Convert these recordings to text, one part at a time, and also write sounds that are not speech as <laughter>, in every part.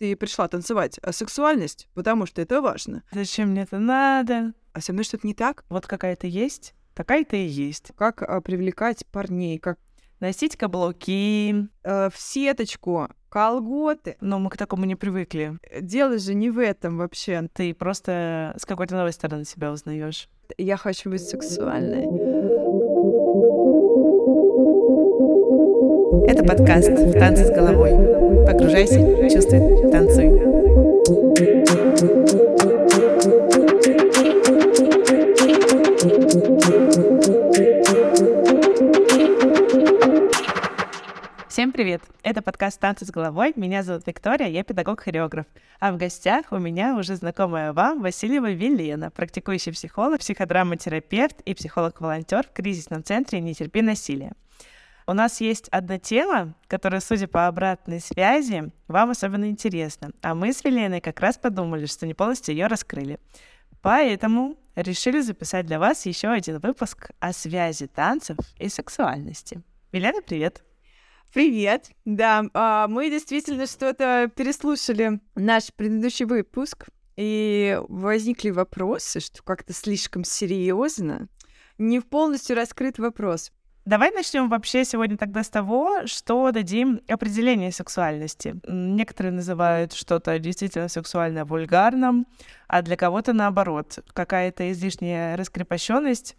ты пришла танцевать, а сексуальность, потому что это важно. Зачем мне это надо? А со мной что-то не так? Вот какая-то есть, такая-то и есть. Как а, привлекать парней, как Носить каблуки. э, в сеточку, колготы. Но мы к такому не привыкли. Э, Дело же не в этом вообще. Ты просто с какой-то новой стороны себя узнаешь. Я хочу быть сексуальной. Это подкаст «В танце с головой». Погружайся, чувствуй, танцуй. Всем привет! Это подкаст «Танцы с головой». Меня зовут Виктория, я педагог-хореограф. А в гостях у меня уже знакомая вам Васильева Велена, практикующий психолог, психодраматерапевт и психолог-волонтер в кризисном центре «Не терпи насилия». У нас есть одна тема, которая, судя по обратной связи, вам особенно интересна. А мы с Веленой как раз подумали, что не полностью ее раскрыли. Поэтому решили записать для вас еще один выпуск о связи танцев и сексуальности. Велена, привет! Привет! Да, а, мы действительно что-то переслушали наш предыдущий выпуск, и возникли вопросы, что как-то слишком серьезно. Не полностью раскрыт вопрос. Давай начнем вообще сегодня тогда с того, что дадим определение сексуальности. Некоторые называют что-то действительно сексуально вульгарным, а для кого-то наоборот, какая-то излишняя раскрепощенность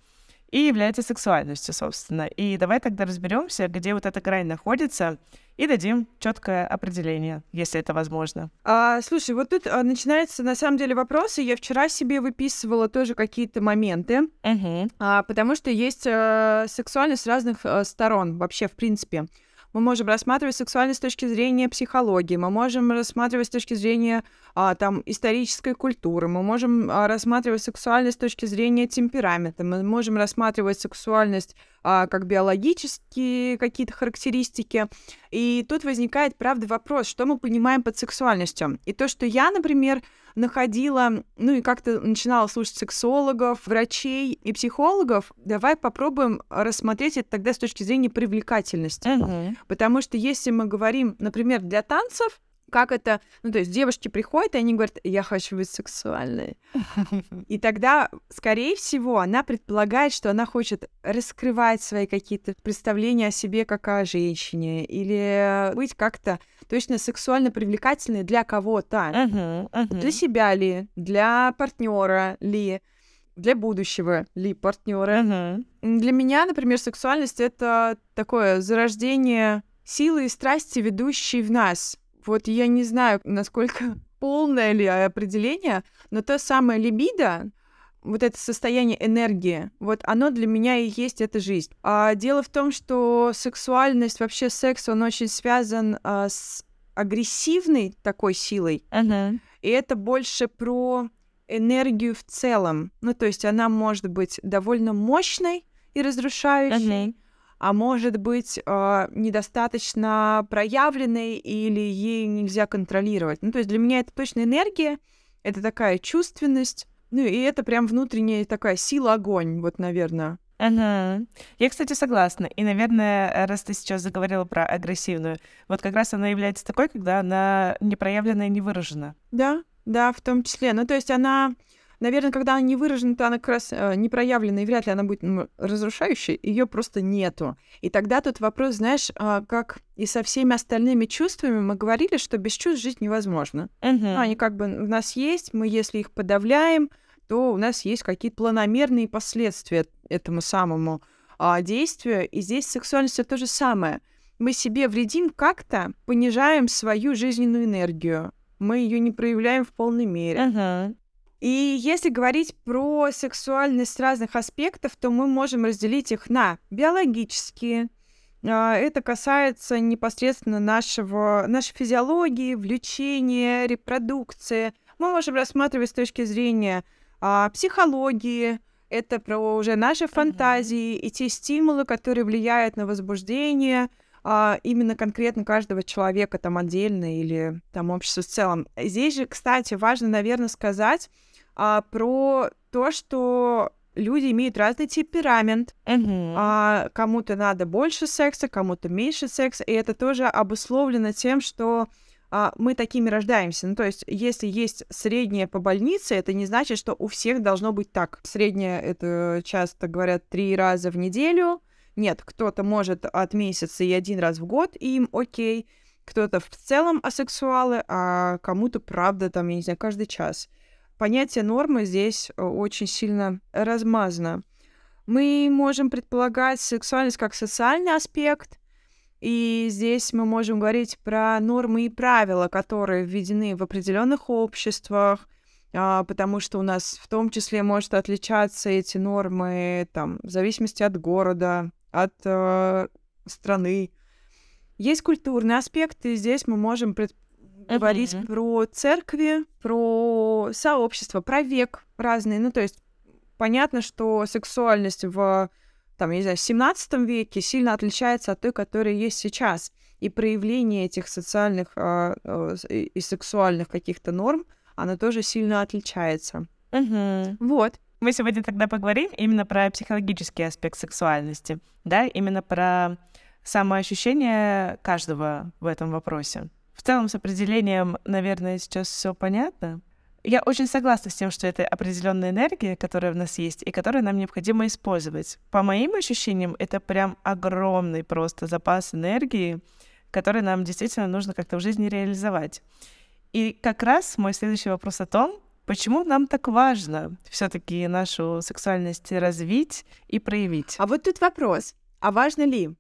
и является сексуальностью, собственно. И давай тогда разберемся, где вот эта грань находится, и дадим четкое определение, если это возможно. А, слушай, вот тут а, начинается на самом деле вопросы. Я вчера себе выписывала тоже какие-то моменты, Угу. а, потому что есть э, сексуальность с разных э, сторон вообще, в принципе. Мы можем рассматривать сексуальность с точки зрения психологии, мы можем рассматривать с точки зрения а, там, исторической культуры, мы можем а, рассматривать сексуальность с точки зрения темперамента, мы можем рассматривать сексуальность а, как биологические какие-то характеристики. И тут возникает, правда, вопрос, что мы понимаем под сексуальностью. И то, что я, например, находила, ну и как-то начинала слушать сексологов, врачей и психологов, давай попробуем рассмотреть это тогда с точки зрения привлекательности. Угу. Потому что если мы говорим, например, для танцев, как это, ну то есть девушки приходят, и они говорят, я хочу быть сексуальной. <laughs> И тогда, скорее всего, она предполагает, что она хочет раскрывать свои какие-то представления о себе как о женщине, или быть как-то точно сексуально привлекательной для кого-то. Для себя ли, для партнера ли, для будущего ли партнера. Для меня, например, сексуальность это такое зарождение силы и страсти, ведущей в нас. Вот я не знаю, насколько <laughs> полное ли определение, но то самое либидо, вот это состояние энергии, вот оно для меня и есть эта жизнь. А дело в том, что сексуальность, вообще секс, он очень связан а, с агрессивной такой силой, Угу. и это больше про энергию в целом. Ну, то есть она может быть довольно мощной и разрушающей, а может быть э, недостаточно проявленной или ей нельзя контролировать. Ну, то есть для меня это точно энергия, это такая чувственность, ну и это прям внутренняя такая сила огонь, вот, наверное. Ага. Я, кстати, согласна. И, наверное, раз ты сейчас заговорила про агрессивную, вот как раз она является такой, когда она не проявлена и не выражена. Да, да, в том числе. Ну, то есть она, наверное, когда она не выражена, то она как раз э, не проявлена, и вряд ли она будет ну, разрушающей, ее просто нету. И тогда тут вопрос, знаешь, а, как и со всеми остальными чувствами мы говорили, что без чувств жить невозможно. Ну, они как бы у нас есть, мы если их подавляем, то у нас есть какие-то планомерные последствия этому самому а, действию. И здесь сексуальность это то же самое. Мы себе вредим как-то, понижаем свою жизненную энергию. Мы ее не проявляем в полной мере. Ага. И если говорить про сексуальность разных аспектов, то мы можем разделить их на биологические. А, Это касается непосредственно нашего, нашей физиологии, влечения, репродукции. Мы можем рассматривать с точки зрения а, психологии, это про уже наши фантазии и те стимулы, которые влияют на возбуждение, а, именно конкретно каждого человека там отдельно или там общество в целом. Здесь же, кстати, важно, наверное, сказать а, про то, что люди имеют разный темперамент. Мгм. А, кому-то надо больше секса, кому-то меньше секса, и это тоже обусловлено тем, что а, мы такими рождаемся. Ну, то есть, если есть среднее по больнице, это не значит, что у всех должно быть так. Среднее — это часто говорят три раза в неделю. Нет, кто-то может от месяца и один раз в год, и им окей. Кто-то в целом асексуалы, а кому-то, правда, там, я не знаю, каждый час. Понятие нормы здесь э, очень сильно размазано. Мы можем предполагать сексуальность как социальный аспект, и здесь мы можем говорить про нормы и правила, которые введены в определенных обществах, а, потому что у нас в том числе может отличаться эти нормы там, в зависимости от города, от э, страны. Есть культурный аспект, и здесь мы можем пред... uh-huh. говорить про церкви, про сообщество, про век разные. Ну, то есть понятно, что сексуальность в там, я не знаю, в 17 веке сильно отличается от той, которая есть сейчас. И проявление этих социальных э, э, и сексуальных каких-то норм, оно тоже сильно отличается. Угу. Вот. Мы сегодня тогда поговорим именно про психологический аспект сексуальности, да, именно про самоощущение каждого в этом вопросе. В целом с определением, наверное, сейчас все понятно. Я очень согласна с тем, что это определенная энергия, которая в нас есть, и которую нам необходимо использовать. По моим ощущениям, это прям огромный просто запас энергии, который нам действительно нужно как-то в жизни реализовать. И как раз мой следующий вопрос о том, почему нам так важно все-таки нашу сексуальность развить и проявить. А вот тут вопрос: а важно ли?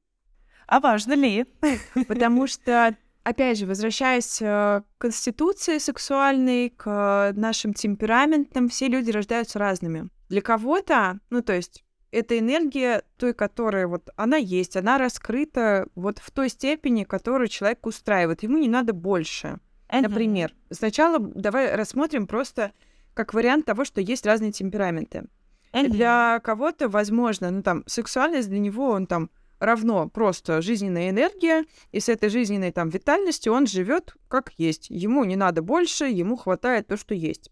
А важно ли? <laughs> Потому что опять же, возвращаясь э, к конституции сексуальной, к нашим темпераментам, все люди рождаются разными. Для кого-то, ну, то есть, эта энергия той, которая вот она есть, она раскрыта вот в той степени, которую человек устраивает. Ему не надо больше. Uh-huh. Например, сначала давай рассмотрим просто как вариант того, что есть разные темпераменты. Uh-huh. Для кого-то, возможно, ну там сексуальность для него он там равно просто жизненная энергия, и с этой жизненной там витальностью он живет как есть. Ему не надо больше, ему хватает то, что есть.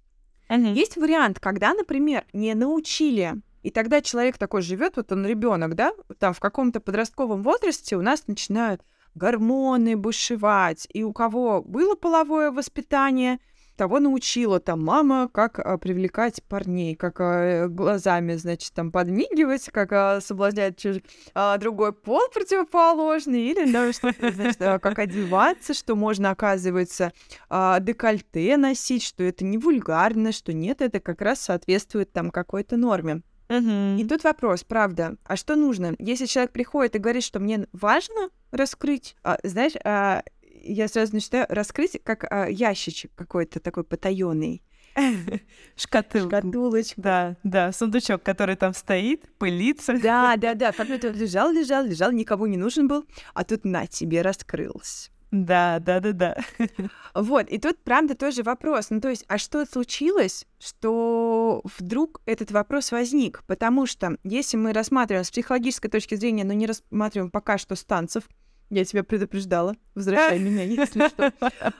Uh-huh. Есть вариант, когда, например, не научили, и тогда человек такой живет, вот он ребенок, да, там в каком-то подростковом возрасте у нас начинают гормоны бушевать, и у кого было половое воспитание, того научила там мама, как а, привлекать парней, как а, глазами, значит, там подмигивать, как а, соблазнять чуж... а, другой пол противоположный, или, да, что значит, а, как одеваться, что можно, оказывается, а, декольте носить, что это не вульгарно, что нет, это как раз соответствует там какой-то норме. Uh-huh. И тут вопрос, правда, а что нужно? Если человек приходит и говорит, что мне важно раскрыть, а, знаешь, а, я сразу начинаю раскрыть как а, ящичек какой-то такой потаенный. <laughs> Шкатулку. Шкатулочку. Да, да, сундучок, который там стоит, пылится. Да, <laughs> да, да. Факт лежал, лежал, лежал, никому не нужен был, а тут на тебе раскрылся. Да, да, да, да. <laughs> Вот, и тут, правда, тоже вопрос. Ну, то есть, а что случилось, что вдруг этот вопрос возник? Потому что, если мы рассматриваем с психологической точки зрения, но не рассматриваем пока что станцев, я тебя предупреждала. Возвращай <laughs> меня, если что.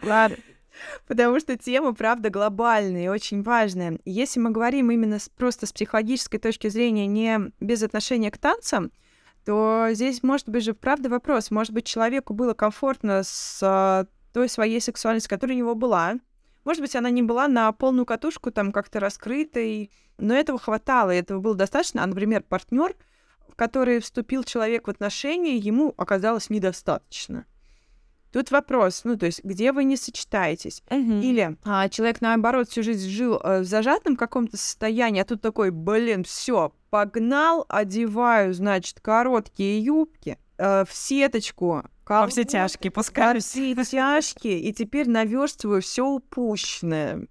Ладно. Потому что тема, правда, глобальная и очень важная. Если мы говорим именно с, просто с психологической точки зрения, не без отношения к танцам, то здесь может быть же, правда, вопрос. Может быть, человеку было комфортно с а, той своей сексуальностью, которая у него была. Может быть, она не была на полную катушку, там как-то раскрытой, но этого хватало, этого было достаточно. А, например, партнер в который вступил человек в отношения, ему оказалось недостаточно. Тут вопрос, ну, то есть, где вы не сочетаетесь? Uh-huh. Или а, человек, наоборот, всю жизнь жил э, в зажатом каком-то состоянии, а тут такой, блин, все, погнал, одеваю, значит, короткие юбки э, в сеточку. Во все тяжкие, пускай. Во все тяжкие, и теперь наверстываю все упущенное.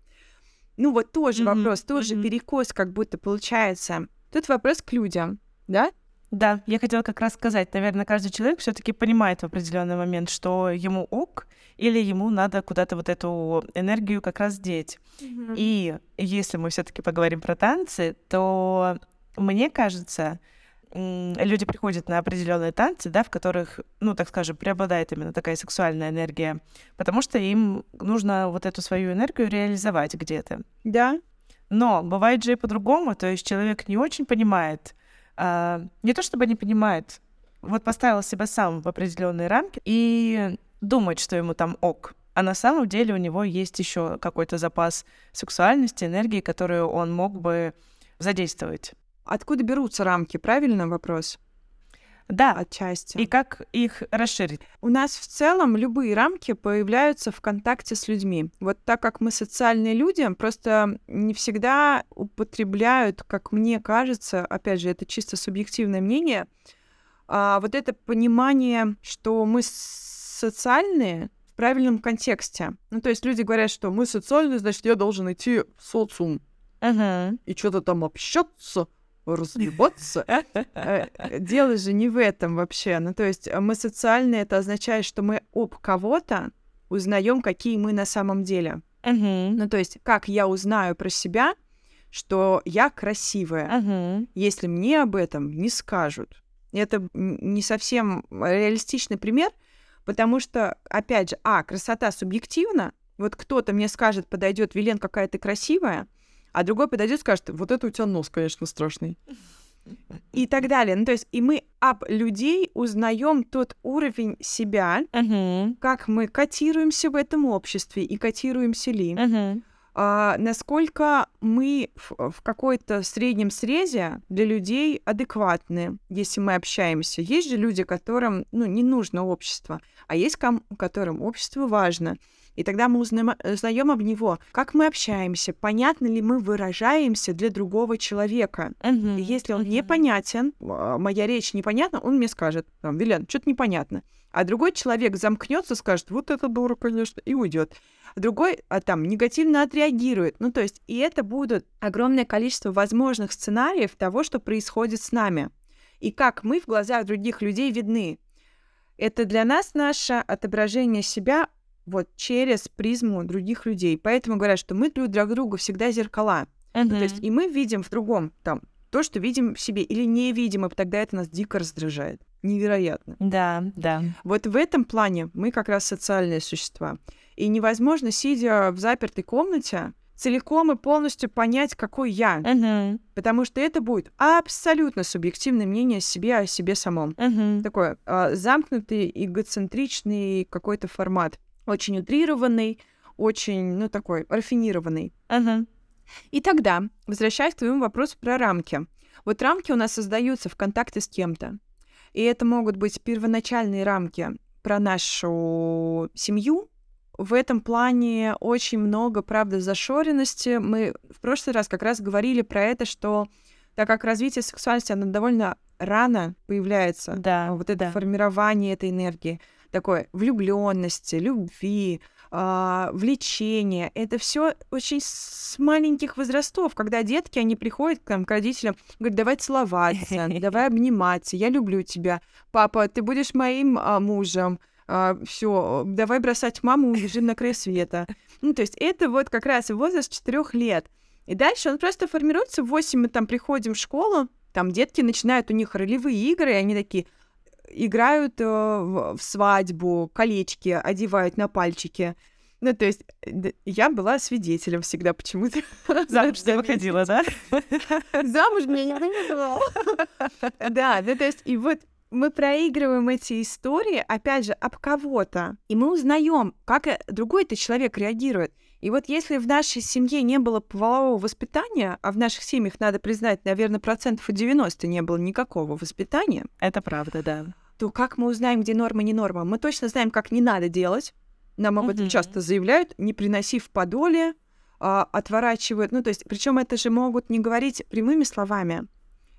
Ну, вот тоже uh-huh. вопрос, тоже uh-huh. перекос как будто получается. Тут вопрос к людям, да? Да, я хотела как раз сказать, наверное, каждый человек все-таки понимает в определенный момент, что ему ок, или ему надо куда-то вот эту энергию как раз деть. Mm-hmm. И если мы все-таки поговорим про танцы, то мне кажется, люди приходят на определенные танцы, да, в которых, ну, так скажем, преобладает именно такая сексуальная энергия, потому что им нужно вот эту свою энергию реализовать где-то. Да. Но бывает же и по-другому, то есть человек не очень понимает, а, не то чтобы не понимает, вот поставил себя сам в определенные рамки и думает, что ему там ок. а на самом деле у него есть еще какой-то запас сексуальности, энергии, которую он мог бы задействовать. Откуда берутся рамки? Правильный вопрос? Да. Отчасти. И как их расширить? У нас в целом любые рамки появляются в контакте с людьми. Вот так как мы социальные люди, просто не всегда употребляют, как мне кажется, опять же, это чисто субъективное мнение, а вот это понимание, что мы социальные в правильном контексте. Ну, то есть люди говорят, что мы социальные, значит, я должен идти в социум. Угу. И что-то там общаться развиваться. Э, дело же не в этом вообще. Ну, то есть мы социальные, это означает, что мы об кого-то узнаем, какие мы на самом деле. Ну, то есть как я узнаю про себя, что я красивая, если мне об этом не скажут. Это не совсем реалистичный пример, потому что, опять же, а, красота субъективна. Вот кто-то мне скажет, подойдет, Вилен, какая ты красивая, а другой подойдет и скажет, вот это у тебя нос, конечно, страшный. <laughs> И так далее. Ну, то есть, и мы об людей узнаем тот уровень себя, uh-huh. как мы котируемся в этом обществе и котируемся ли. Uh-huh. А, насколько мы в, в какой-то среднем срезе для людей адекватны, если мы общаемся. Есть же люди, которым ну, не нужно общество, а есть ком- которым общество важно. И тогда мы узнаем, узнаем об него, как мы общаемся, понятно ли мы выражаемся для другого человека. Uh-huh. И если он uh-huh. непонятен, а, моя речь непонятна, он мне скажет, там, Вилен, что-то непонятно. А другой человек замкнется, скажет, вот это дура, конечно, и уйдет. А другой а, там негативно отреагирует. Ну, то есть, и это будут огромное количество возможных сценариев того, что происходит с нами. И как мы в глазах других людей видны. Это для нас наше отображение себя вот через призму других людей. Поэтому говорят, что мы друг для друга всегда зеркала. Uh-huh. То есть и мы видим в другом там то, что видим в себе, или не видим, и тогда это нас дико раздражает. Невероятно. Да, да. Вот в этом плане мы как раз социальные существа. И невозможно, сидя в запертой комнате, целиком и полностью понять, какой я. Uh-huh. Потому что это будет абсолютно субъективное мнение о себе, о себе самом. Uh-huh. Такой э, замкнутый, эгоцентричный какой-то формат очень утрированный, очень, ну, такой рафинированный. Uh-huh. И тогда, возвращаясь к твоему вопросу про рамки. Вот рамки у нас создаются в контакте с кем-то. И это могут быть первоначальные рамки про нашу семью. В этом плане очень много, правда, зашоренности. Мы в прошлый раз как раз говорили про это, что так как развитие сексуальности, оно довольно рано появляется, да, вот это да. формирование этой энергии, такой влюбленности, любви, э, влечения. Это все очень с маленьких возрастов, когда детки, они приходят там, к родителям, говорят, давай целоваться, давай <laughs> обниматься, я люблю тебя. Папа, ты будешь моим а, мужем. А, все, давай бросать маму, убежим на край света. Ну, то есть это вот как раз возраст четырех лет. И дальше он просто формируется. В 8 мы там приходим в школу, там детки начинают, у них ролевые игры, и они такие, играют э, в, в свадьбу, колечки одевают на пальчики. Ну, то есть я была свидетелем всегда почему-то. <laughs> Замуж не выходила, да? <laughs> Замуж меня не выходила. <laughs> Да, ну то есть и вот мы проигрываем эти истории, опять же, об кого-то, и мы узнаем, как э, другой-то человек реагирует. И вот если в нашей семье не было полового воспитания, а в наших семьях, надо признать, наверное, процентов 90 не было никакого воспитания. Это правда, да. То как мы узнаем, где норма, не норма? Мы точно знаем, как не надо делать. Нам об этом mm-hmm. часто заявляют, не приноси в подоле, а, отворачивают. Ну, то есть, причем это же могут не говорить прямыми словами.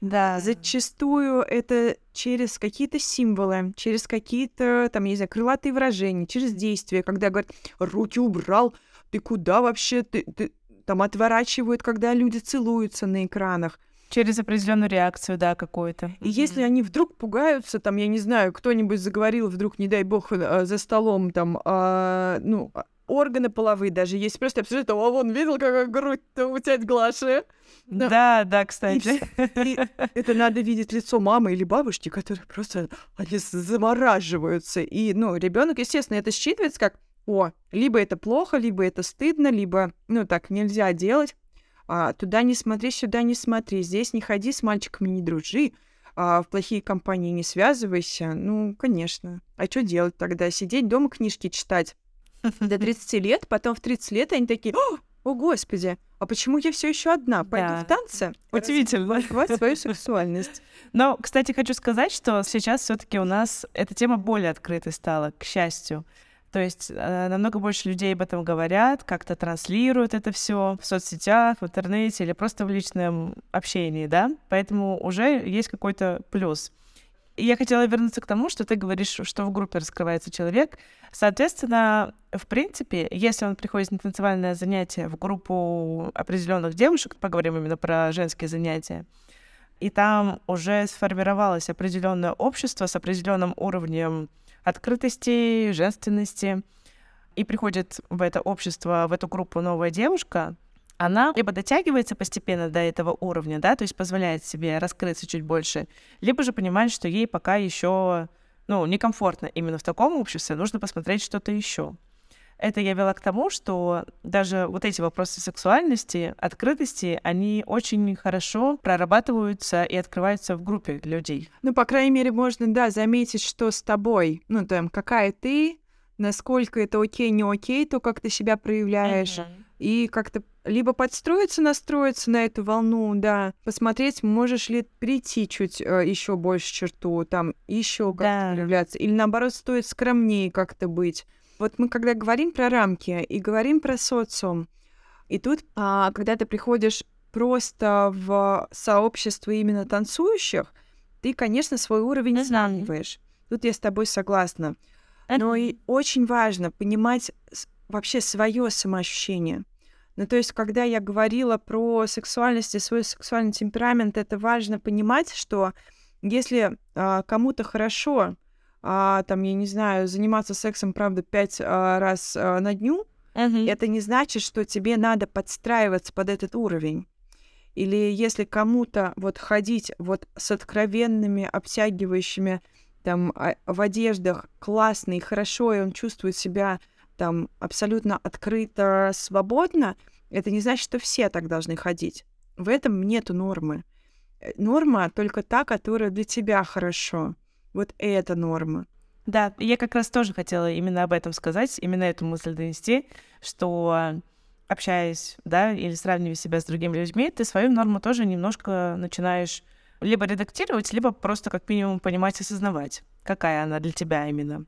Да. Зачастую это через какие-то символы, через какие-то, там, я не знаю, крылатые выражения, через действия, когда говорят, руки убрал, ты куда вообще, ты, ты... там отворачивают, когда люди целуются на экранах. Через определенную реакцию, да, какую-то. И mm-hmm. если они вдруг пугаются, там, я не знаю, кто-нибудь заговорил, вдруг, не дай бог, э, за столом, там, а, ну, органы половые даже есть. Просто обсуждают, а вон, видел, какая грудь-то у теть Глаши? Но... Да, да, кстати. И, и это надо видеть лицо мамы или бабушки, которые просто, они замораживаются. И, ну, ребенок, естественно, это считывается как, о, либо это плохо, либо это стыдно, либо, ну, так нельзя делать а, туда не смотри, сюда не смотри, здесь не ходи, с мальчиками не дружи, а, в плохие компании не связывайся. Ну, конечно. А что делать тогда? Сидеть дома книжки читать? <laughs> до 30 лет, потом в 30 лет они такие, о, господи, а почему я все еще одна? Пойду Да. в танцы. <laughs> Удивительно. Развивать свою сексуальность. Но, кстати, хочу сказать, что сейчас все-таки у нас эта тема более открытой стала, к счастью. То есть э, намного больше людей об этом говорят, как-то транслируют это все в соцсетях, в интернете или просто в личном общении, да? Поэтому уже есть какой-то плюс. И я хотела вернуться к тому, что ты говоришь, что в группе раскрывается человек. Соответственно, в принципе, если он приходит на танцевальное занятие в группу определенных девушек, поговорим именно про женские занятия, и там уже сформировалось определенное общество с определенным уровнем открытости, женственности, и приходит в это общество, в эту группу новая девушка, она либо дотягивается постепенно до этого уровня, да, то есть позволяет себе раскрыться чуть больше, либо же понимает, что ей пока еще, ну, некомфортно именно в таком обществе, нужно посмотреть что-то еще. Это я вела к тому, что даже вот эти вопросы сексуальности, открытости, они очень хорошо прорабатываются и открываются в группе людей. Ну, по крайней мере, можно, да, заметить, что с тобой, ну, там, какая ты, насколько это окей, не окей, то, как ты себя проявляешь, и как-то либо подстроиться, настроиться на эту волну, да, посмотреть, можешь ли прийти чуть еще больше черту, там, еще как-то Да. проявляться, или наоборот, стоит скромнее как-то быть. Вот мы когда говорим про рамки и говорим про социум, и тут, а, когда ты приходишь просто в сообщество именно танцующих, ты, конечно, свой уровень сравниваешь. Тут я с тобой согласна. Но и очень важно понимать вообще свое самоощущение. Ну, то есть, когда я говорила про сексуальность и свой сексуальный темперамент, это важно понимать, что если а, кому-то хорошо, а, там, я не знаю, заниматься сексом, правда, пять а, раз а, на дню, Мгм. это не значит, что тебе надо подстраиваться под этот уровень. Или если кому-то вот ходить вот с откровенными, обтягивающими там а, в одеждах классно и хорошо, и он чувствует себя там абсолютно открыто, свободно, это не значит, что все так должны ходить. В этом нету нормы. Э, Норма только та, которая для тебя хорошо. Вот это норма. Да, я как раз тоже хотела именно об этом сказать, именно эту мысль донести, что общаясь, да, или сравнивая себя с другими людьми, ты свою норму тоже немножко начинаешь либо редактировать, либо просто как минимум понимать и осознавать, какая она для тебя именно.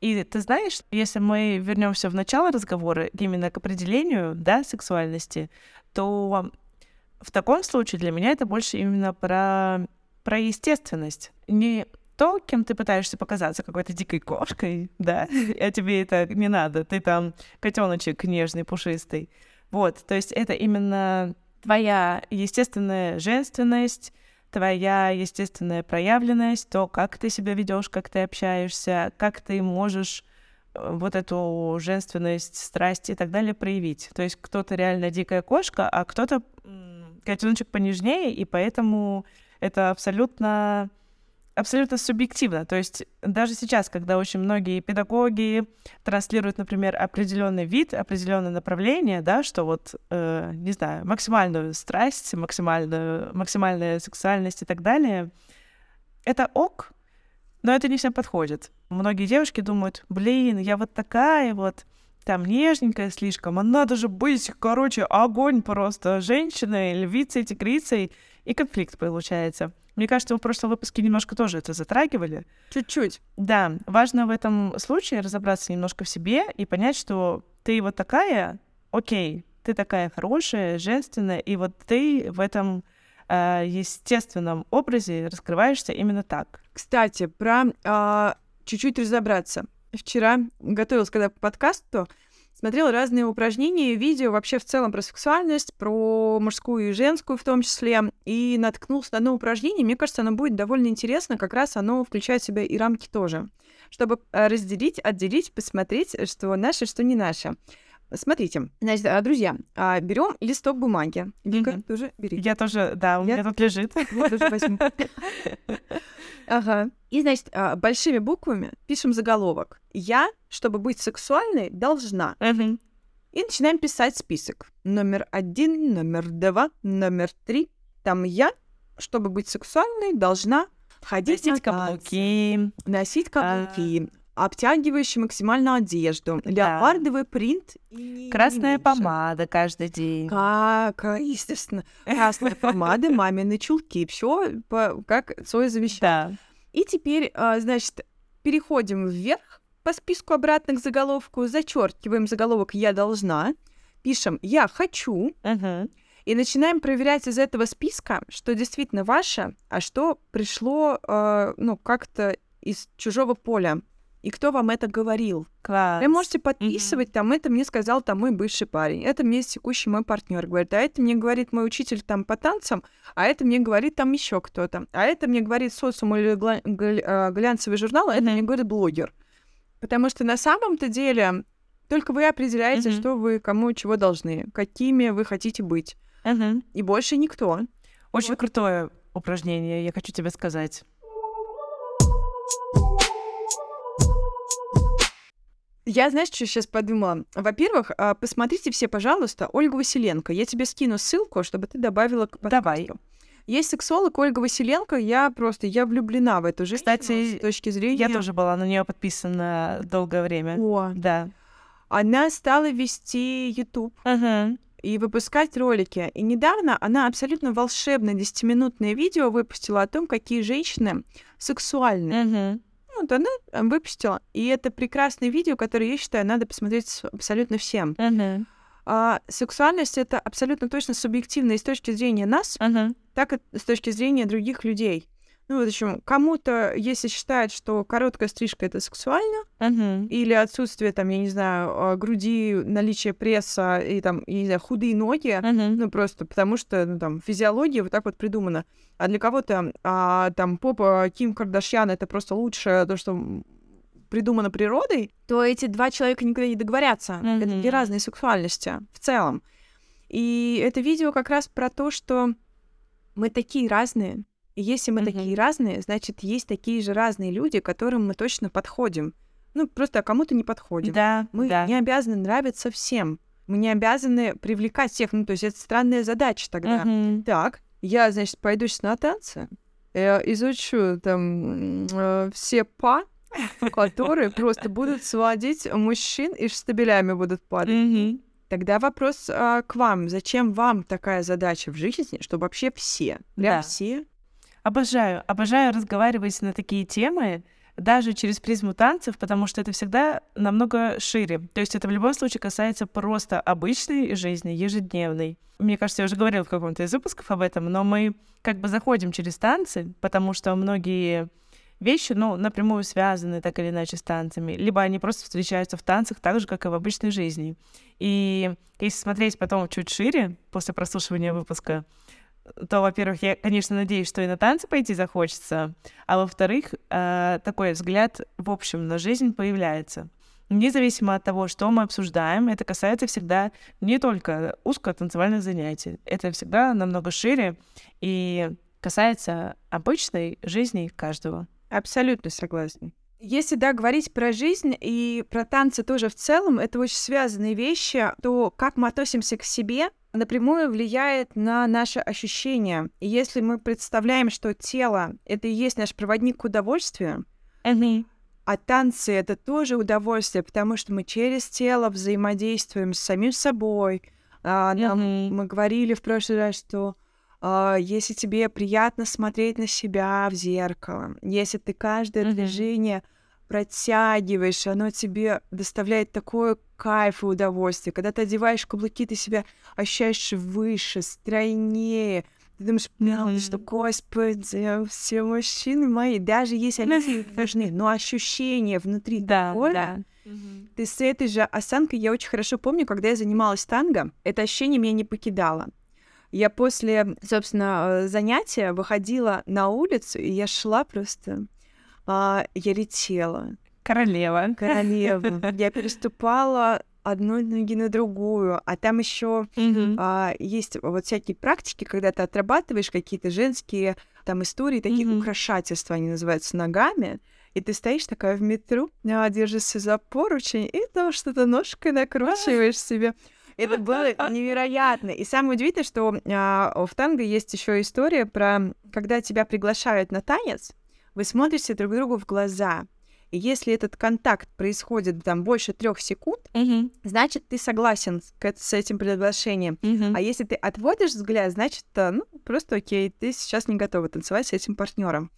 И ты знаешь, если мы вернемся в начало разговора именно к определению, да, сексуальности, то в таком случае для меня это больше именно про, про естественность. Не то, кем ты пытаешься показаться, какой-то дикой кошкой, да, <laughs> а тебе это не надо, ты там котеночек нежный, пушистый. Вот, то есть это именно твоя естественная женственность, твоя естественная проявленность, то, как ты себя ведешь, как ты общаешься, как ты можешь э, вот эту женственность, страсть и так далее проявить. То есть кто-то реально дикая кошка, а кто-то котеночек понежнее, и поэтому это абсолютно абсолютно субъективно. То есть даже сейчас, когда очень многие педагоги транслируют, например, определенный вид, определенное направление, да, что вот, э, не знаю, максимальную страсть, максимальную, максимальная сексуальность и так далее, это ок, но это не всем подходит. Многие девушки думают, блин, я вот такая вот, там нежненькая слишком, а надо же быть, короче, огонь просто, женщиной, львицей, тигрицей, и конфликт получается. Мне кажется, в прошлом выпуске немножко тоже это затрагивали. Чуть-чуть. Да, важно в этом случае разобраться немножко в себе и понять, что ты вот такая, окей, ты такая хорошая, женственная, и вот ты в этом э, естественном образе раскрываешься именно так. Кстати, про а, чуть-чуть разобраться. Вчера готовилась когда к подкасту, смотрела разные упражнения, видео вообще в целом про сексуальность, про мужскую и женскую в том числе, и наткнулась на одно упражнение. Мне кажется, оно будет довольно интересно, как раз оно включает в себя и рамки тоже, чтобы а, разделить, отделить, посмотреть, что наше, что не наше. Смотрите, значит, а, друзья, берем листок бумаги. Вика, Мгм. тоже бери. Я тоже, да, у Я- меня тут лежит. Вот тоже возьму. Ага. И, значит, а, большими буквами пишем заголовок. Я, чтобы быть сексуальной, должна. И начинаем писать список. Номер один, номер два, номер три. Там я, чтобы быть сексуальной, должна ходить Носить на танцы, каблуки, носить каблуки, обтягивающую максимально одежду, леопардовый принт и Красная меньше. помада каждый день. Как, естественно, <laughs> красная помада, мамины чулки, все как Цой завещал. Да. И теперь, а, значит, переходим вверх по списку обратно к заголовку, зачеркиваем заголовок «Я должна», пишем «Я хочу», Мгм. и начинаем проверять из этого списка, что действительно ваше, а что пришло, э, ну, как-то из чужого поля. И кто вам это говорил? Класс. Вы можете подписывать, там, это мне сказал там мой бывший парень, это мне текущий мой партнер говорит, а это мне говорит мой учитель там по танцам, а это мне говорит там еще кто-то, а это мне говорит социум или гла- гля- э, глянцевый журнал, а это Мгм. мне говорит блогер. Потому что на самом-то деле только вы определяете, Мгм. что вы кому чего должны, какими вы хотите быть. Мгм. И больше никто. Очень Вот. крутое упражнение, я хочу тебе сказать. Я, знаешь, что сейчас подумала? Во-первых, а, посмотрите все, пожалуйста, Ольгу Василенко. Я тебе скину ссылку, чтобы ты добавила к Давай. подкасту. Есть сексолог Ольга Василенко. Я просто, я влюблена в эту женщину Кстати, с точки зрения... Я тоже была на нее подписана долгое время. О, Да. она стала вести YouTube Мгм. и выпускать ролики. И недавно она абсолютно волшебное 10-минутное видео выпустила о том, какие женщины сексуальны. Мгм. Вот она э, выпустила. И это прекрасное видео, которое, я считаю, надо посмотреть абсолютно всем. Мгм. А, сексуальность это абсолютно точно субъективно и с точки зрения нас, Мгм. так и с точки зрения других людей. Ну, в общем, кому-то, если считает, что короткая стрижка это сексуально, Мгм. или отсутствие, там, я не знаю, а, груди, наличие пресса и там, я не знаю, худые ноги, Мгм. ну, просто потому что, ну, там, физиология вот так вот придумана. А для кого-то, а, там, попа Ким Кардашьян это просто лучшее то, что придумано природой, то эти два человека никогда не договорятся. Это две разные сексуальности в целом. И это видео как раз про то, что мы такие разные. И если мы Мгм. такие разные, значит, есть такие же разные люди, которым мы точно подходим. Ну, просто а кому-то не подходим. Да, Мы да. не обязаны нравиться всем. Мы не обязаны привлекать всех. Ну, то есть это странная задача тогда. Мгм. Так, я, значит, пойду сейчас на танцы, я изучу там э, все па, которые просто будут сводить мужчин и штабелями будут падать. Тогда вопрос а, к вам. Зачем вам такая задача в жизни, чтобы вообще все, прям Да. все Обожаю, обожаю разговаривать на такие темы, даже через призму танцев, потому что это всегда намного шире. То есть это в любом случае касается просто обычной жизни, ежедневной. Мне кажется, я уже говорила в каком-то из выпусков об этом, но мы как бы заходим через танцы, потому что многие вещи, ну, напрямую связаны так или иначе с танцами, либо они просто встречаются в танцах так же, как и в обычной жизни. И если смотреть потом чуть шире, после прослушивания выпуска, то, во-первых, я, конечно, надеюсь, что и на танцы пойти захочется, а во-вторых, э, такой взгляд в общем на жизнь появляется. Независимо от того, что мы обсуждаем, это касается всегда не только узко танцевальных занятий. Это всегда намного шире и касается обычной жизни каждого. Абсолютно согласна. Если, да, говорить про жизнь и про танцы тоже в целом, это очень связанные вещи, то как мы относимся к себе напрямую влияет на наши ощущения. И если мы представляем, что тело — это и есть наш проводник к удовольствию, а танцы — это тоже удовольствие, потому что мы через тело взаимодействуем с самим собой. А, нам- Мгм. мы говорили в прошлый раз, что а, если тебе приятно смотреть на себя в зеркало, если ты каждое Мгм. движение протягиваешь, оно тебе доставляет такое кайф и удовольствие. Когда ты одеваешь каблуки, ты себя ощущаешь выше, стройнее. Ты думаешь, «Бля, Мгм. что, господи, все мужчины мои, даже если они важны, <laughs> но ощущение внутри Да, такое, да. ты с этой же осанкой, я очень хорошо помню, когда я занималась танго, это ощущение меня не покидало. Я после, собственно, э, занятия выходила на улицу, и я шла просто, а, я летела, Королева. королева. <laughs> Я переступала одной ноги на другую, а там еще Мгм. а, есть вот всякие практики, когда ты отрабатываешь какие-то женские там истории, такие Мгм. украшательства, они называются ногами, и ты стоишь такая в метро, а, держишься за поручень, и там что-то ножкой накручиваешь себе. Это было невероятно. И самое удивительное, что а, в танго есть еще история про, когда тебя приглашают на танец, вы смотрите друг другу в глаза, И если этот контакт происходит там больше трех секунд, значит, ты согласен с, к- с этим приглашением. А если ты отводишь взгляд, значит, э, ну, просто окей, ты сейчас не готова танцевать с этим партнером.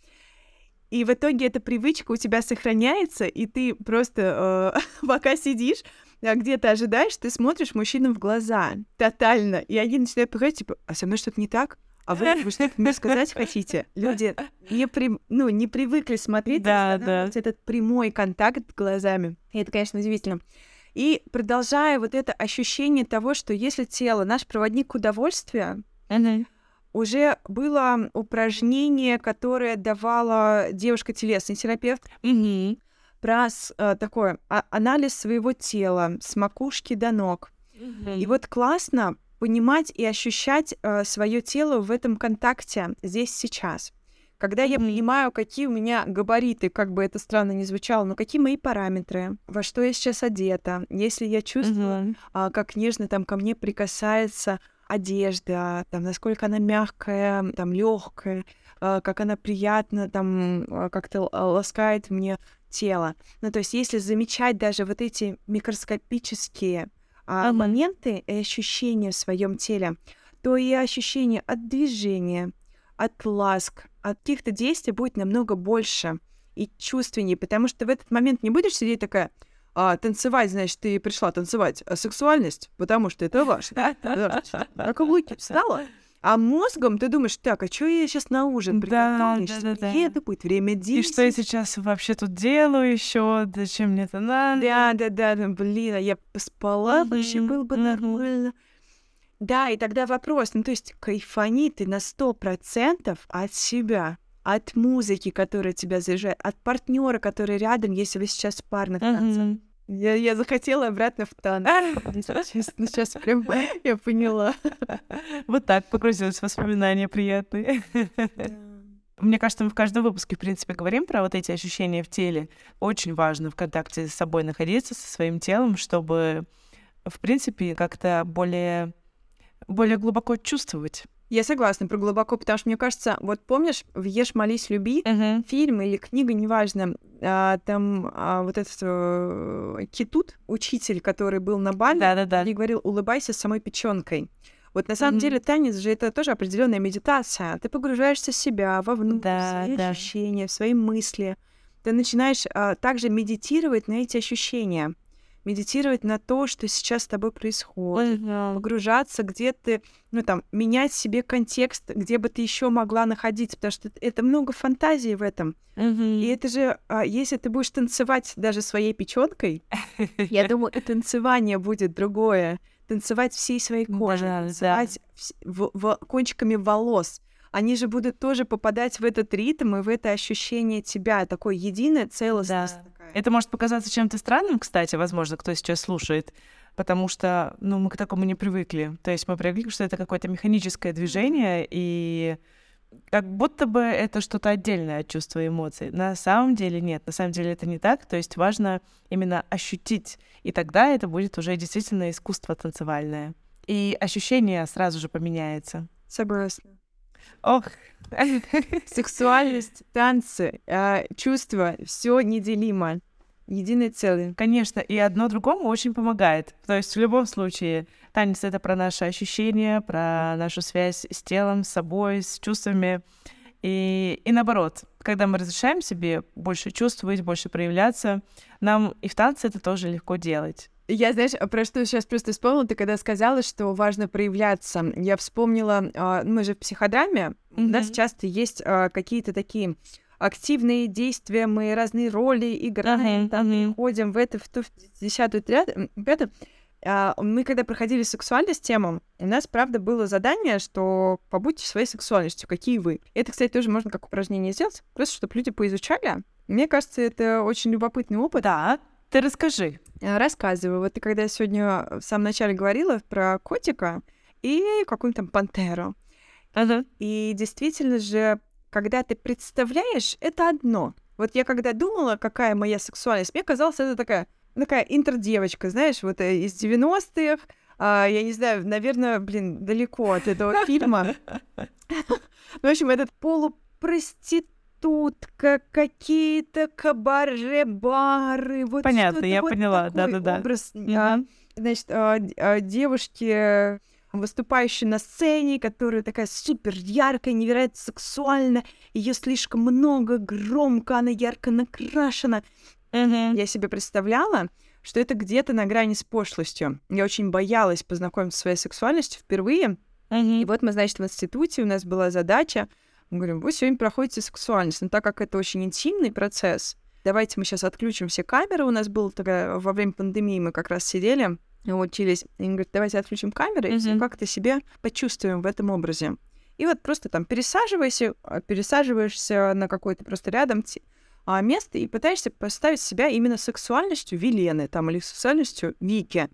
И в итоге эта привычка у тебя сохраняется, и ты просто <laughs> э, пока сидишь, а где ты ожидаешь, ты смотришь мужчинам в глаза тотально, и они начинают приходить, типа, а со мной что-то не так? А вы, вы что-то мне сказать хотите? Люди не, при, ну, не привыкли смотреть, Да, устанавливать этот прямой контакт глазами. И это, конечно, удивительно. И продолжая вот это ощущение того, что если тело наш проводник удовольствия, уже было упражнение, которое давала девушка-телесный терапевт про э, такой а- анализ своего тела с макушки до ног. И вот классно понимать и ощущать свое тело в этом контакте здесь сейчас. Когда я понимаю, какие у меня габариты, как бы это странно ни звучало, но какие мои параметры, во что я сейчас одета, если я чувствую, а, как нежно там ко мне прикасается одежда, там, насколько она мягкая, там, легкая, как она приятно там а, как-то а, ласкает мне тело. Ну, то есть, если замечать даже вот эти микроскопические а, Мгм. моменты и ощущения в своем теле, то и ощущение от движения, от ласк, от каких-то действий будет намного больше и чувственнее, потому что в этот момент не будешь сидеть такая, а, танцевать, значит, ты пришла танцевать, а сексуальность, потому что это важно. <laughs> На каблуки встала, а мозгом ты думаешь, так, а что я сейчас на ужин Да, приготовлю? Я щас да-да-да. приеду, будет время И 10. что я сейчас вообще тут делаю еще? Зачем мне это надо? Да, да, да, да, блин, а я поспала, вообще было бы нормально. Да, и тогда вопрос, ну то есть кайфани ты на сто процентов от себя, от музыки, которая тебя заряжает, от партнера, который рядом, если вы сейчас в парных танцах. Я, я захотела обратно в танц. <laughs> Честно, сейчас прям <laughs> я поняла. <laughs> Вот так погрузилась в воспоминания приятные. Мне кажется, мы в каждом выпуске, в принципе, говорим про вот эти ощущения в теле. Очень важно в контакте с собой находиться, со своим телом, чтобы, в принципе, как-то более, более глубоко чувствовать. Я согласна про глубоко, потому что мне кажется, вот помнишь, в «Ешь, молись, люби» фильм или книга, неважно, а, там а, вот этот э, Китут, учитель, который был на Да-да-да. и говорил, улыбайся самой печенкой. Вот на самом Мгм. деле танец же это тоже определенная медитация. Ты погружаешься в себя, вовнутрь, Да, в свои да. ощущения, в свои мысли. Ты начинаешь а, также медитировать на эти ощущения, медитировать на то, что сейчас с тобой происходит Мгм. погружаться, где ты, ну там, менять себе контекст, где бы ты еще могла находиться, потому что это много фантазии в этом. Мгм. И это же, а, если ты будешь танцевать даже своей печенкой, <laughs> я думаю, танцевание будет другое. Танцевать всей своей кожей, танцевать вс- в- в- кончиками волос. Они же будут тоже попадать в этот ритм и в это ощущение тебя, такое единое, целостность. Да. такая. Это может показаться чем-то странным, кстати, возможно, кто сейчас слушает, потому что, ну, мы к такому не привыкли. То есть мы привыкли, что это какое-то механическое движение, и как будто бы это что-то отдельное от чувства и эмоций. На самом деле нет, на самом деле это не так. То есть важно именно ощутить, и тогда это будет уже действительно искусство танцевальное. И ощущение сразу же поменяется. Согласна. Ох, <laughs> Сексуальность, танцы, а, чувства, все неделимо. Единое целое. Конечно, и одно другому очень помогает. То есть в любом случае танец — это про наши ощущения, про нашу связь с телом, с собой, с чувствами. И, и наоборот, когда мы разрешаем себе больше чувствовать, больше проявляться, нам и в танце это тоже легко делать. Я, знаешь, а про что сейчас просто вспомнила, ты когда сказала, что важно проявляться. Я вспомнила, а, мы же в психодраме, у нас часто есть а, какие-то такие активные действия, мы разные роли играем, Мгм, там мгм. ходим в это, в ту, в десятую, пятую. А, Мы когда проходили сексуальность тему, у нас, правда, было задание, что побудьте своей сексуальностью, какие вы. Это, кстати, тоже можно как упражнение сделать, просто чтобы люди поизучали. Мне кажется, это очень любопытный опыт. Да, ты расскажи. Э, Рассказываю. Вот ты когда сегодня в самом начале говорила про котика и какую-нибудь там пантеру. И действительно же, когда ты представляешь, это одно. Вот я когда думала, какая моя сексуальность, мне казалось, это такая, такая интердевочка, знаешь, вот э, из 90-х, а, я не знаю, наверное, блин, далеко от этого <laughs> фильма. <laughs> Ну, В общем, этот проститутка, какие-то кабаре-бары. Вот Понятно, я вот поняла, да-да-да. Образ, а, значит, а, а, девушки выступающей на сцене, которая такая супер яркая, невероятно сексуальная, ее слишком много, громко, она ярко накрашена. Мгм. Я себе представляла, что это где-то на грани с пошлостью. Я очень боялась познакомиться со своей сексуальностью впервые. Мгм. И вот мы, значит, в институте у нас была задача, мы говорим, вы сегодня проходите сексуальность, но так как это очень интимный процесс, давайте мы сейчас отключим все камеры. У нас было такая, во время пандемии мы как раз сидели, учились. И он говорит, давайте отключим камеры и всё Мгм. как-то себя почувствуем в этом образе. И вот просто там пересаживайся, а, пересаживаешься на какое-то просто рядом а, место и пытаешься поставить себя именно сексуальностью Вилены там, или сексуальностью Вики.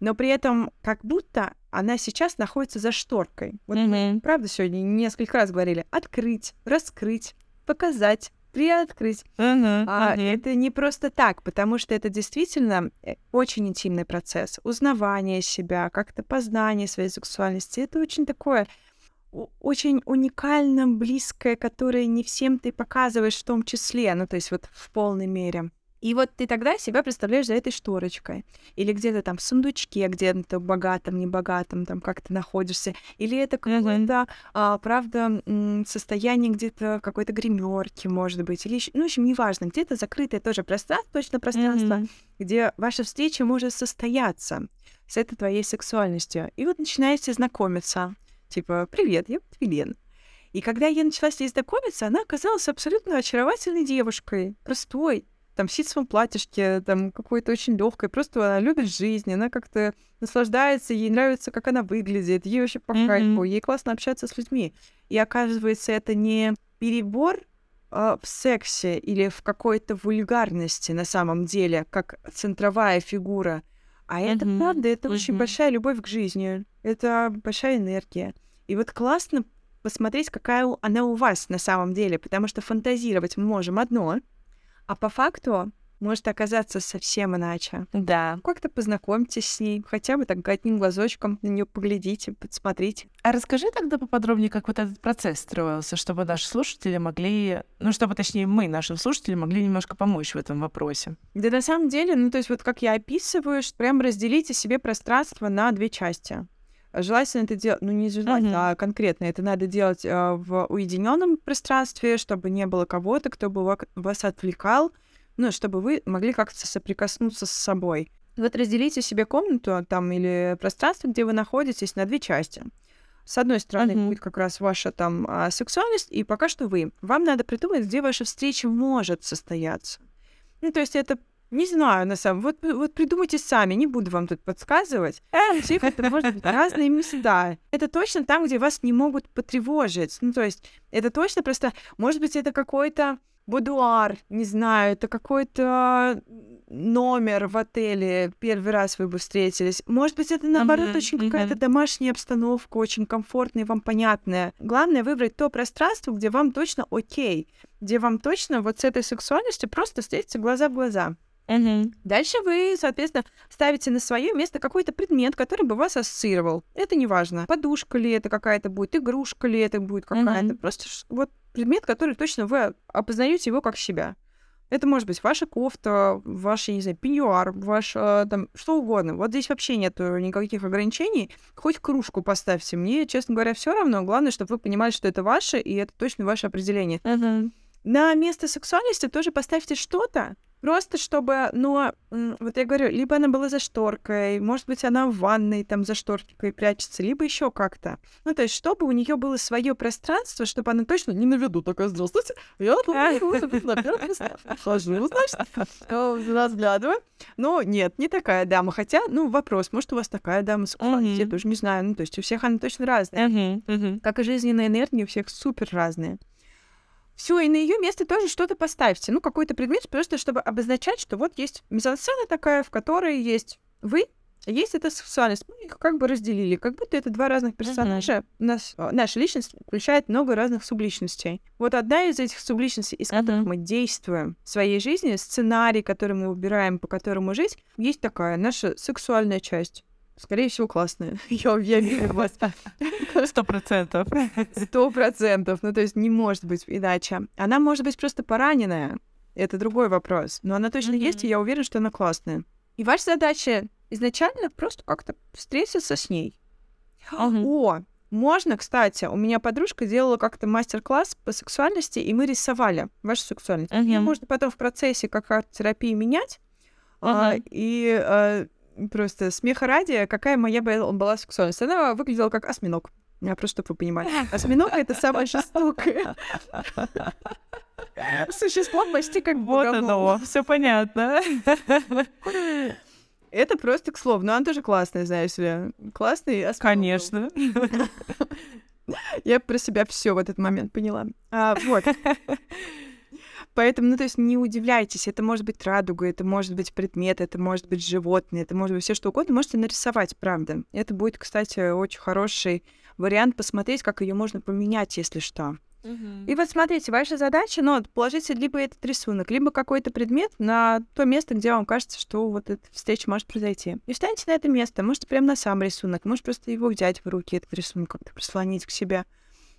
Но при этом как будто она сейчас находится за шторкой. Вот мы, Мгм. правда, сегодня несколько раз говорили открыть, раскрыть, показать, приоткрыть. Мгм. А, Мгм. это не просто так, потому что это действительно э, очень интимный процесс. Узнавание себя, как-то познание своей сексуальности. Это очень такое очень уникально близкое, которое не всем ты показываешь в том числе, ну то есть вот в полной мере. И вот ты тогда себя представляешь за этой шторочкой. Или где-то там в сундучке, где-то богатом, небогатом, там как ты находишься. Или это какое-то, а, правда, состояние где-то какой-то гримерки, может быть. Или ещё- ну, в общем, неважно. Где-то закрытое тоже пространство, точно пространство, Мгм. где ваша встреча может состояться с этой твоей сексуальностью. И вот начинаете знакомиться. Типа, привет, я вот Вилен. И когда я начала с ней знакомиться, она оказалась абсолютно очаровательной девушкой, простой, там, ситцевом платьишке, там, какой-то очень легкой. Просто она любит жизнь, она как-то наслаждается, ей нравится, как она выглядит, ей вообще по кайфу, ей классно общаться с людьми. И оказывается, это не перебор а, в сексе или в какой-то вульгарности на самом деле, как центровая фигура, а это Мгм. правда, это очень Мгм. большая любовь к жизни, это большая энергия. И вот классно посмотреть, какая она у вас на самом деле, потому что фантазировать мы можем одно, а по факту может оказаться совсем иначе. Да. Как-то познакомьтесь с ней, хотя бы так одним глазочком на нее поглядите, подсмотрите. А расскажи тогда поподробнее, как вот этот процесс строился, чтобы наши слушатели могли, ну, чтобы, точнее, мы, нашим слушателям, могли немножко помочь в этом вопросе. Да на самом деле, ну то есть вот как я описываю, что прям разделите себе пространство на две части. Желательно это делать, ну не желательно, Мгм. а конкретно это надо делать э, в уединенном пространстве, чтобы не было кого-то, кто бы ва- вас отвлекал, ну чтобы вы могли как-то соприкоснуться с собой. Вот разделите себе комнату там или пространство, где вы находитесь, на две части. С одной стороны Мгм. будет как раз ваша там а, сексуальность, и пока что вы. Вам надо придумать, где ваша встреча может состояться. Ну, то есть это, не знаю, на самом вот, вот придумайте сами, не буду вам тут подсказывать. <laughs> Всех это может быть разные места. Это точно там, где вас не могут потревожить. Ну, то есть это точно просто, может быть, это какой-то будуар, не знаю, это какой-то номер в отеле, первый раз вы бы встретились. Может быть, это наоборот Мгм, очень какая-то домашняя обстановка, очень комфортная, вам понятная. Главное выбрать то пространство, где вам точно окей, где вам точно вот с этой сексуальностью просто встретиться глаза в глаза. Мгм. Дальше вы, соответственно, ставите на свое место какой-то предмет, который бы вас ассоциировал. Это не важно. Подушка ли это какая-то будет, игрушка ли это будет какая-то. Мгм. Просто вот предмет, который точно вы опознаете его как себя. Это может быть ваша кофта, ваш, я не знаю, пеньюар, ваш э, там что угодно. Вот здесь вообще нет никаких ограничений. Хоть кружку поставьте. Мне, честно говоря, все равно. Главное, чтобы вы понимали, что это ваше, и это точно ваше определение. Мгм. На место сексуальности тоже поставьте что-то, просто чтобы, но, вот я говорю, либо она была за шторкой, может быть, она в ванной там за шторкой прячется, либо еще как-то. Ну, то есть, чтобы у нее было свое пространство, чтобы она точно не на виду такая, здравствуйте, я тут месте хожу, значит, <laughs> разглядываю. Но нет, не такая дама, хотя, ну, вопрос, может, у вас такая дама я тоже не знаю, ну, то есть, у всех она точно разная. Как и жизненная энергия у всех супер разные. Все, и на ее место тоже что-то поставьте. Ну, какой-то предмет, просто чтобы обозначать, что вот есть мизансцена такая, в которой есть вы, а есть эта сексуальность. Мы их как бы разделили, как будто это два разных персонажа. У нас, э, наша личность включает много разных субличностей. Вот одна из этих субличностей, из которых Мгм. мы действуем в своей жизни, сценарий, который мы выбираем, по которому жить, есть такая наша сексуальная часть. Скорее всего, классная. <laughs> Я, я верю в вас. Сто процентов. Сто процентов. Ну, то есть не может быть иначе. Она может быть просто пораненная. Это другой вопрос. Но она точно mm-hmm. есть, и я уверена, что она классная. И ваша задача изначально просто как-то встретиться с ней. Mm-hmm. О, можно, кстати, у меня подружка делала как-то мастер-класс по сексуальности, и мы рисовали вашу сексуальность. Mm-hmm. можно потом в процессе как арт-терапии менять. Uh-huh. А, и а, просто смеха ради, какая моя была сексуальность. Она выглядела как осьминог. Я просто, чтобы вы понимали. Осьминог — это самое жестокое. Существо почти как Вот оно, все понятно. Это просто к слову. Но она тоже классная, знаешь ли. Классный Конечно. Я про себя все в этот момент поняла. А, вот. Поэтому, ну, то есть не удивляйтесь, это может быть радуга, это может быть предмет, это может быть животное, это может быть все что угодно. Можете нарисовать, правда. Это будет, кстати, очень хороший вариант посмотреть, как ее можно поменять, если что. Угу. И вот смотрите, ваша задача, ну, положите либо этот рисунок, либо какой-то предмет на то место, где вам кажется, что вот эта встреча может произойти. И встаньте на это место, можете прямо на сам рисунок, можете просто его взять в руки, этот рисунок, как-то прислонить к себе,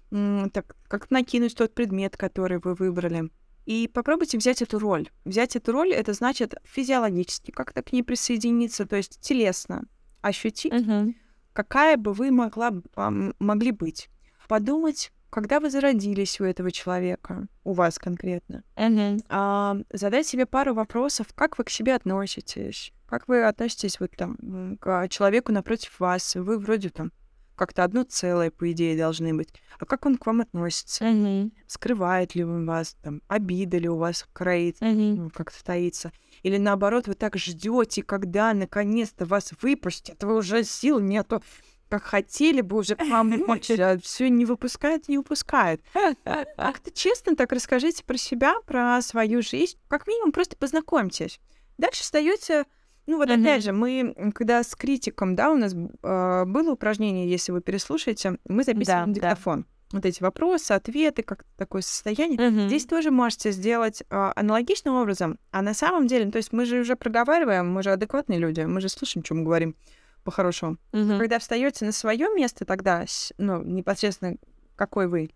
так, как накинуть тот предмет, который вы выбрали. И попробуйте взять эту роль. Взять эту роль это значит физиологически как-то к ней присоединиться, то есть телесно ощутить, угу. какая бы вы могла, могли быть. Подумать, когда вы зародились у этого человека, у вас конкретно, uh-huh. а, задать себе пару вопросов, как вы к себе относитесь, как вы относитесь вот там к человеку напротив вас, вы вроде там как-то одно целое, по идее, должны быть. А как он к вам относится? Uh-huh. Скрывает ли он вас? Там, обида ли у вас кроит, uh-huh. как-то таится? Или наоборот, вы так ждете, когда наконец-то вас выпустят, вы уже сил нету как хотели бы уже помочь, <laughs> а все не выпускает, не выпускает. Как-то честно так расскажите про себя, про свою жизнь. Как минимум, просто познакомьтесь. Дальше встаете ну вот mm-hmm. опять же, мы, когда с критиком, да, у нас э, было упражнение, если вы переслушаете, мы записываем да, диктофон. Да. Вот эти вопросы, ответы, как такое состояние. Mm-hmm. Здесь тоже можете сделать э, аналогичным образом. А на самом деле, то есть мы же уже проговариваем, мы же адекватные люди, мы же слушаем, что мы говорим по-хорошему. Угу. Когда встаете на свое место, тогда, ну, непосредственно какой вы,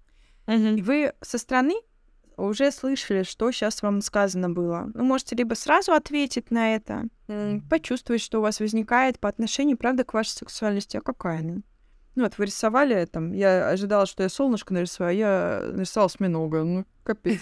угу. и вы со стороны уже слышали, что сейчас вам сказано было. Ну, можете либо сразу ответить на это, почувствовать, что у вас возникает по отношению, правда, к вашей сексуальности, а какая она. Ну, вот вы рисовали, там, я ожидала, что я солнышко нарисую, а я нарисовала осьминога. Ну, капец.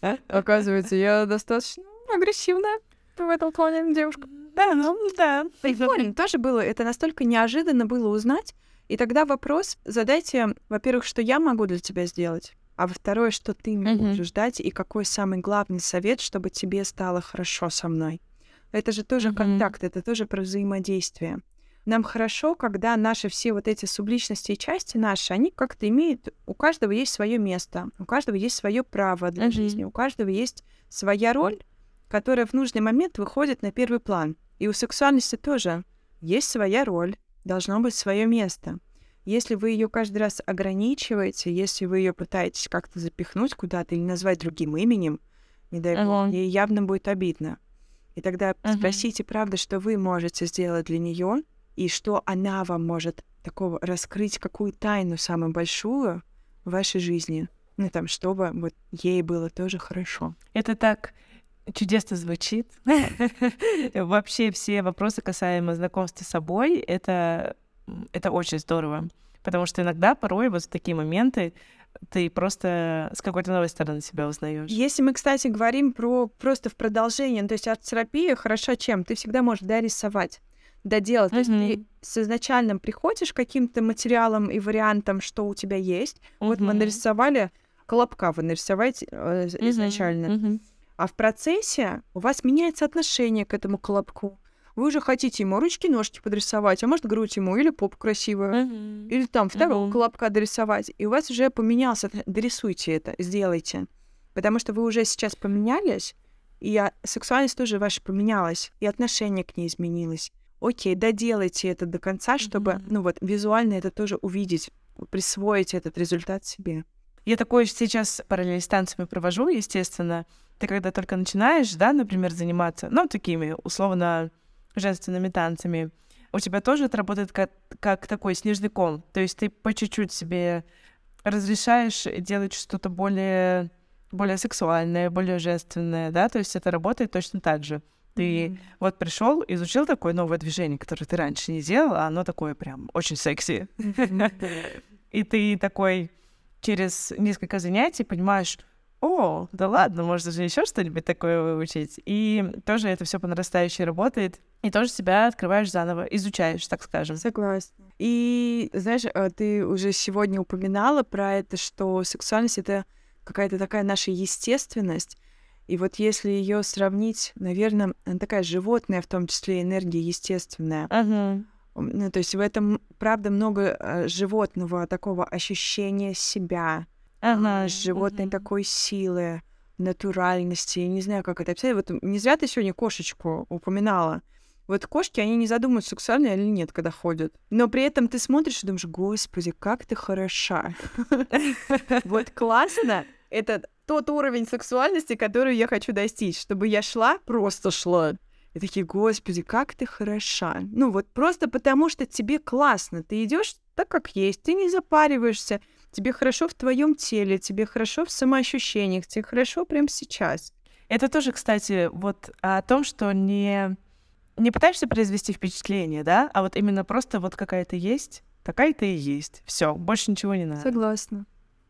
<laughs> Оказывается, я достаточно агрессивная в этом плане девушка. Да, ну да. Прикольно тоже было. Это настолько неожиданно было узнать. И тогда вопрос задайте, во-первых, что я могу для тебя сделать, а во-второе, что ты можешь ждать, и какой самый главный совет, чтобы тебе стало хорошо со мной. Это же тоже контакт, это тоже про взаимодействие. Нам хорошо, когда наши все вот эти субличности и части наши, они как-то имеют, у каждого есть свое место, у каждого есть свое право для жизни, у каждого есть своя роль, которая в нужный момент выходит на первый план. И у сексуальности тоже есть своя роль, должно быть свое место. Если вы ее каждый раз ограничиваете, если вы ее пытаетесь как-то запихнуть куда-то или назвать другим именем, не дай бог, ей явно будет обидно. И тогда uh-huh. спросите, правда, что вы можете сделать для нее, и что она вам может такого раскрыть, какую тайну самую большую в вашей жизни. Ну, там, чтобы вот ей было тоже хорошо. Это так чудесно звучит. <laughs> Вообще все вопросы касаемо знакомства с собой, это, это очень здорово. Потому что иногда, порой, вот в такие моменты ты просто с какой-то новой стороны себя узнаешь. Если мы, кстати, говорим про просто в продолжение, то есть арт-терапия хороша чем? Ты всегда можешь дорисовать, доделать. Mm-hmm. То есть ты с изначальным приходишь к каким-то материалам и вариантам, что у тебя есть. Mm-hmm. Вот мы нарисовали колобка, вы нарисовать э, изначально. Mm-hmm. А в процессе у вас меняется отношение к этому колобку. Вы уже хотите ему ручки-ножки подрисовать, а может грудь ему, или поп красивую, uh-huh. или там второго uh-huh. колобка дорисовать. И у вас уже поменялся, дорисуйте это, сделайте. Потому что вы уже сейчас поменялись, и сексуальность тоже ваша поменялась, и отношение к ней изменилось. Окей, доделайте это до конца, чтобы, mm-hmm. ну вот, визуально это тоже увидеть, присвоить этот результат себе. Я такое сейчас параллель с танцами провожу, естественно ты когда только начинаешь, да, например, заниматься, ну, такими условно женственными танцами, у тебя тоже это работает как, как такой снежный ком. То есть ты по чуть-чуть себе разрешаешь делать что-то более, более сексуальное, более женственное, да, то есть это работает точно так же. Ты mm-hmm. вот пришел, изучил такое новое движение, которое ты раньше не делал, а оно такое прям очень секси. <laughs> И ты такой через несколько занятий понимаешь, о, да ладно, можно же еще что-нибудь такое выучить. И тоже это все по нарастающей работает. И тоже себя открываешь заново, изучаешь, так скажем. Согласна. И, знаешь, э, ты уже сегодня упоминала про это, что сексуальность — это какая-то такая наша естественность. И вот если ее сравнить, наверное, она такая животная, в том числе энергия естественная. Uh-huh. Ну, то есть в этом, правда, много э, животного такого ощущения себя, ага, животной ага. такой силы, натуральности. Я не знаю, как это описать. Вот не зря ты сегодня кошечку упоминала. Вот кошки, они не задумываются, сексуальные или нет, когда ходят. Но при этом ты смотришь и думаешь, господи, как ты хороша. <laughs> Вот классно. Это тот уровень сексуальности, который я хочу достичь, чтобы я шла, просто шла. И такие, господи, как ты хороша. Ну вот просто потому, что тебе классно. Ты идешь так, как есть, ты не запариваешься, тебе хорошо в твоем теле, тебе хорошо в самоощущениях, тебе хорошо прямо сейчас. Это тоже, кстати, вот о том, что не, не пытаешься произвести впечатление, да, а вот именно просто вот какая-то есть, такая-то и есть. Все, больше ничего не надо. Согласна.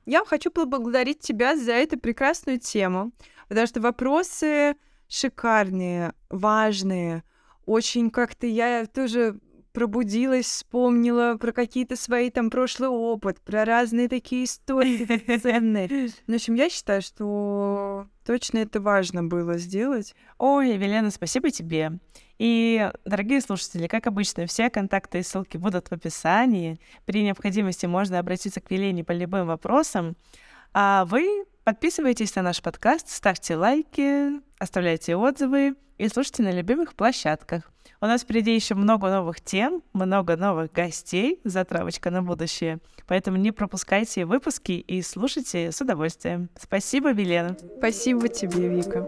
Я хочу поблагодарить тебя за эту прекрасную тему, потому что вопросы шикарные, важные, очень как-то я тоже пробудилась, вспомнила про какие-то свои там прошлый опыт, про разные такие истории <laughs> ценные. В общем, я считаю, что точно это важно было сделать. Ой, Велена, спасибо тебе. И, дорогие слушатели, как обычно, все контакты и ссылки будут в описании. При необходимости можно обратиться к Велене по любым вопросам. А вы Подписывайтесь на наш подкаст, ставьте лайки, оставляйте отзывы и слушайте на любимых площадках. У нас впереди еще много новых тем, много новых гостей, затравочка на будущее. Поэтому не пропускайте выпуски и слушайте с удовольствием. Спасибо, Велена. Спасибо тебе, Вика.